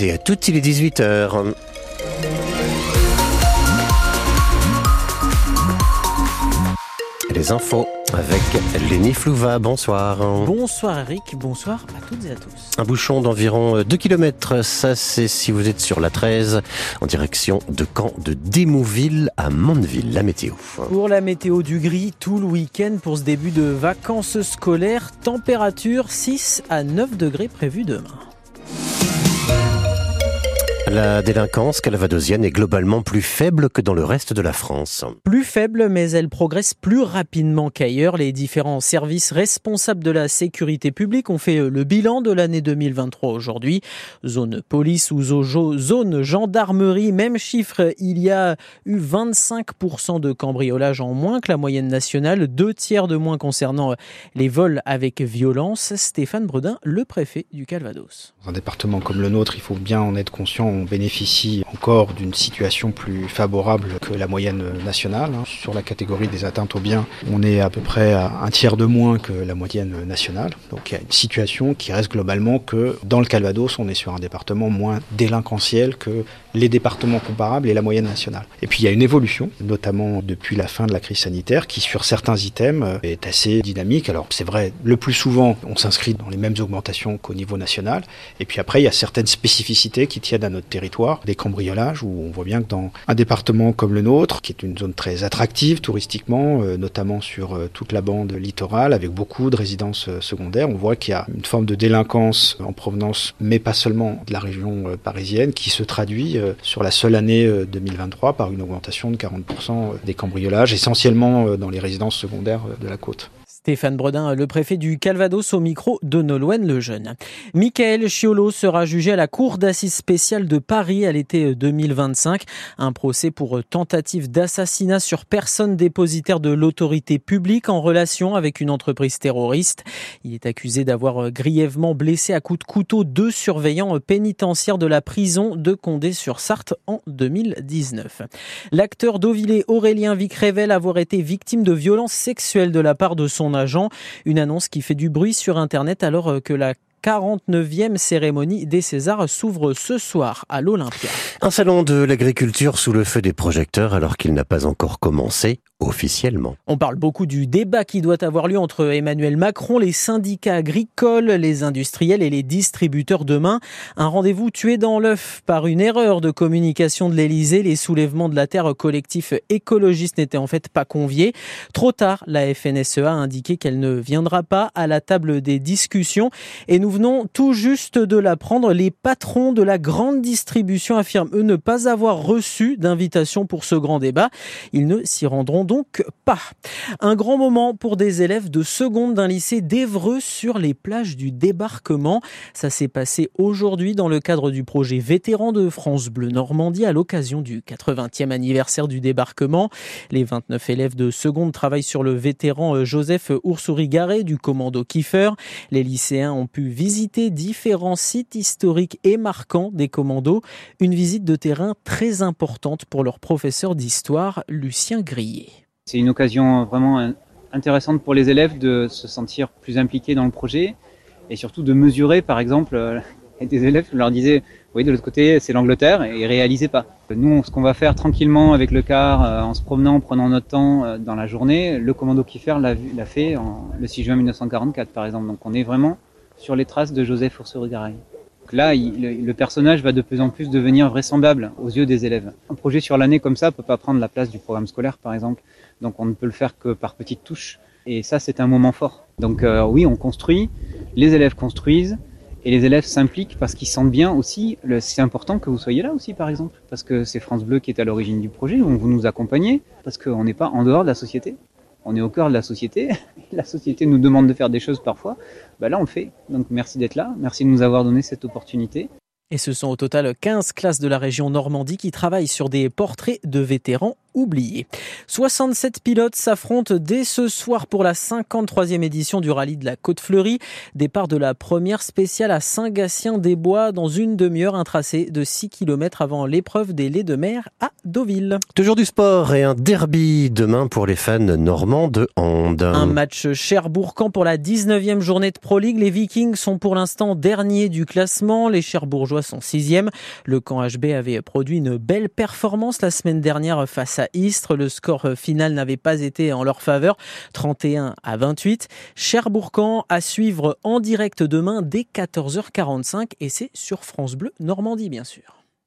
et à toutes, il est 18h. Les infos avec Lénie Flouva. Bonsoir. Bonsoir Eric, bonsoir à toutes et à tous. Un bouchon d'environ 2 km, ça c'est si vous êtes sur la 13 en direction de Caen de Démouville à Mondeville, la météo. Pour la météo du gris, tout le week-end pour ce début de vacances scolaires, température 6 à 9 degrés prévue demain. La délinquance calvadosienne est globalement plus faible que dans le reste de la France. Plus faible, mais elle progresse plus rapidement qu'ailleurs. Les différents services responsables de la sécurité publique ont fait le bilan de l'année 2023 aujourd'hui. Zone police ou zone gendarmerie, même chiffre, il y a eu 25% de cambriolages en moins que la moyenne nationale, deux tiers de moins concernant les vols avec violence. Stéphane Bredin, le préfet du Calvados. Dans un département comme le nôtre, il faut bien en être conscient bénéficie encore d'une situation plus favorable que la moyenne nationale. Hein. Sur la catégorie des atteintes aux biens, on est à peu près à un tiers de moins que la moyenne nationale. Donc il y a une situation qui reste globalement que dans le Calvados, on est sur un département moins délinquentiel que les départements comparables et la moyenne nationale. Et puis il y a une évolution, notamment depuis la fin de la crise sanitaire, qui sur certains items est assez dynamique. Alors c'est vrai, le plus souvent, on s'inscrit dans les mêmes augmentations qu'au niveau national. Et puis après, il y a certaines spécificités qui tiennent à notre territoire, des cambriolages, où on voit bien que dans un département comme le nôtre, qui est une zone très attractive touristiquement, euh, notamment sur euh, toute la bande littorale, avec beaucoup de résidences euh, secondaires, on voit qu'il y a une forme de délinquance en provenance, mais pas seulement de la région parisienne, qui se traduit sur la seule année 2023 par une augmentation de 40% des cambriolages, essentiellement dans les résidences secondaires de la côte. Stéphane Bredin, le préfet du Calvados au micro de Nolwenn Lejeune. Michael Chiolo sera jugé à la Cour d'assises spéciale de Paris à l'été 2025. Un procès pour tentative d'assassinat sur personne dépositaire de l'autorité publique en relation avec une entreprise terroriste. Il est accusé d'avoir grièvement blessé à coups de couteau deux surveillants pénitentiaires de la prison de Condé-sur-Sarthe en 2019. L'acteur d'Auvillé Aurélien Vic révèle avoir été victime de violences sexuelles de la part de son agent. Une annonce qui fait du bruit sur Internet alors euh, que la 49e cérémonie des Césars s'ouvre ce soir à l'Olympia. Un salon de l'agriculture sous le feu des projecteurs alors qu'il n'a pas encore commencé officiellement. On parle beaucoup du débat qui doit avoir lieu entre Emmanuel Macron, les syndicats agricoles, les industriels et les distributeurs demain. Un rendez-vous tué dans l'œuf par une erreur de communication de l'Elysée. Les soulèvements de la terre collectif écologiste n'étaient en fait pas conviés. Trop tard, la FNSEA a indiqué qu'elle ne viendra pas à la table des discussions et nous venons tout juste de l'apprendre. Les patrons de la grande distribution affirment eux ne pas avoir reçu d'invitation pour ce grand débat. Ils ne s'y rendront donc pas. Un grand moment pour des élèves de seconde d'un lycée d'Evreux sur les plages du débarquement. Ça s'est passé aujourd'hui dans le cadre du projet Vétérans de France Bleu Normandie à l'occasion du 80e anniversaire du débarquement. Les 29 élèves de seconde travaillent sur le vétéran Joseph Oursouri-Garé du commando Kiefer. Les lycéens ont pu visiter différents sites historiques et marquants des commandos. Une visite de terrain très importante pour leur professeur d'histoire, Lucien Grillet. C'est une occasion vraiment intéressante pour les élèves de se sentir plus impliqués dans le projet et surtout de mesurer, par exemple, euh, des élèves, je leur disais, oui, de l'autre côté, c'est l'Angleterre, et ils réalisaient pas. Nous, ce qu'on va faire tranquillement avec le car, euh, en se promenant, en prenant notre temps euh, dans la journée, le commando Kiefer l'a fait le 6 juin 1944, par exemple. Donc on est vraiment sur les traces de Joseph Ourserugaray. Là, le, personnage va de plus en plus devenir vraisemblable aux yeux des élèves. Un projet sur l'année comme ça peut pas prendre la place du programme scolaire, par exemple. Donc on ne peut le faire que par petites touches. Et ça, c'est un moment fort. Donc euh, oui, on construit, les élèves construisent, et les élèves s'impliquent parce qu'ils sentent bien aussi, c'est important que vous soyez là aussi par exemple, parce que c'est France Bleu qui est à l'origine du projet, vous nous accompagnez, parce qu'on n'est pas en dehors de la société on est au cœur de la société. La société nous demande de faire des choses parfois. Bah là, on fait. Donc merci d'être là. Merci de nous avoir donné cette opportunité. Et ce sont au total 15 classes de la région Normandie qui travaillent sur des portraits de vétérans oublié. 67 pilotes s'affrontent dès ce soir pour la 53e édition du rallye de la Côte Fleurie. Départ de la première spéciale à Saint-Gatien-des-Bois dans une demi-heure, un tracé de 6 km avant l'épreuve des laits de mer à Deauville. Toujours du sport et un derby demain pour les fans normands de hand. Un match Cherbourg-Camp pour la 19e journée de Pro League. Les Vikings sont pour l'instant derniers du classement. Les Cherbourgeois sont sixième. Le camp HB avait produit une belle performance la semaine dernière face Istres. Le score final n'avait pas été en leur faveur. 31 à 28. Cherbourg-Camp à suivre en direct demain dès 14h45 et c'est sur France Bleu Normandie bien sûr.